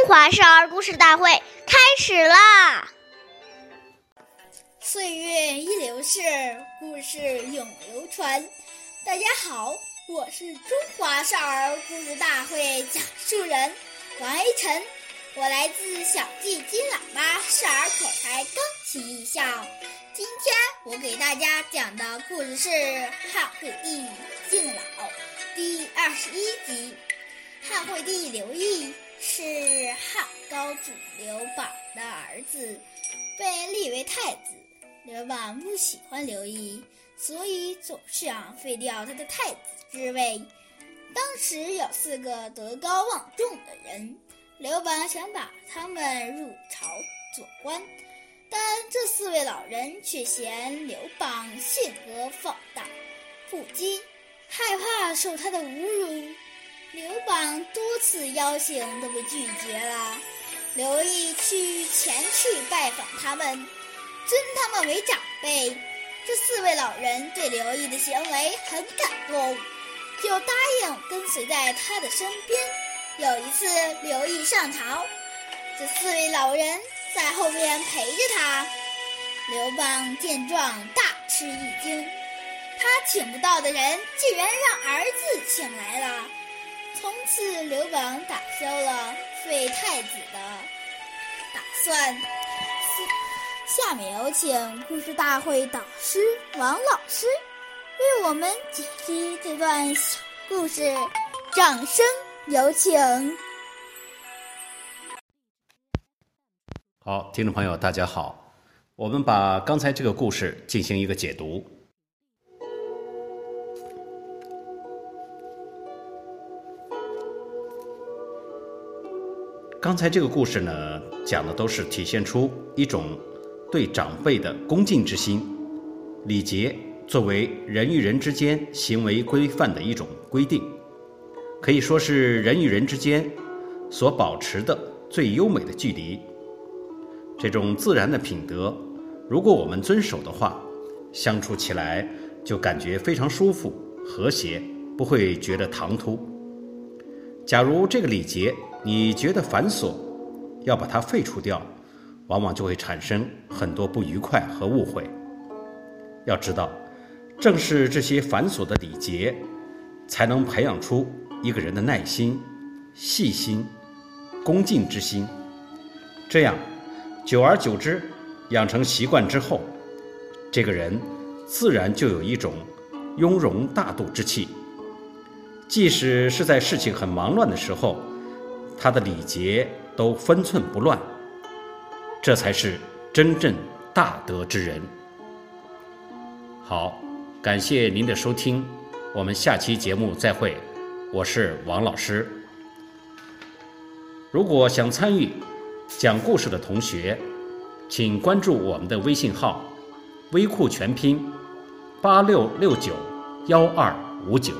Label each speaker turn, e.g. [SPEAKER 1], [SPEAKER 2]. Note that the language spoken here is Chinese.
[SPEAKER 1] 中华少儿故事大会开始啦！
[SPEAKER 2] 岁月一流逝，故事永流传。大家好，我是中华少儿故事大会讲述人王一晨，我来自小季金喇叭少儿口才钢琴艺校。今天我给大家讲的故事是《汉惠帝敬老》第二十一集。汉惠帝刘毅是汉高祖刘邦的儿子，被立为太子。刘邦不喜欢刘毅，所以总是想废掉他的太子之位。当时有四个德高望重的人，刘邦想把他们入朝做官。但这四位老人却嫌刘邦性格放荡不羁，害怕受他的侮辱。次邀请都被拒绝了。刘毅去前去拜访他们，尊他们为长辈。这四位老人对刘毅的行为很感动，就答应跟随在他的身边。有一次，刘毅上朝，这四位老人。在后面陪着他，刘邦见状大吃一惊，他请不到的人竟然让儿子请来了。从此，刘邦打消了废太子的打算。下面有请故事大会导师王老师为我们解析这段小故事，掌声有请。
[SPEAKER 3] 好，听众朋友，大家好。我们把刚才这个故事进行一个解读。刚才这个故事呢，讲的都是体现出一种对长辈的恭敬之心。礼节作为人与人之间行为规范的一种规定，可以说是人与人之间所保持的最优美的距离。这种自然的品德，如果我们遵守的话，相处起来就感觉非常舒服、和谐，不会觉得唐突。假如这个礼节你觉得繁琐，要把它废除掉，往往就会产生很多不愉快和误会。要知道，正是这些繁琐的礼节，才能培养出一个人的耐心、细心、恭敬之心，这样。久而久之，养成习惯之后，这个人自然就有一种雍容大度之气。即使是在事情很忙乱的时候，他的礼节都分寸不乱。这才是真正大德之人。好，感谢您的收听，我们下期节目再会。我是王老师。如果想参与。讲故事的同学，请关注我们的微信号“微库全拼八六六九幺二五九”。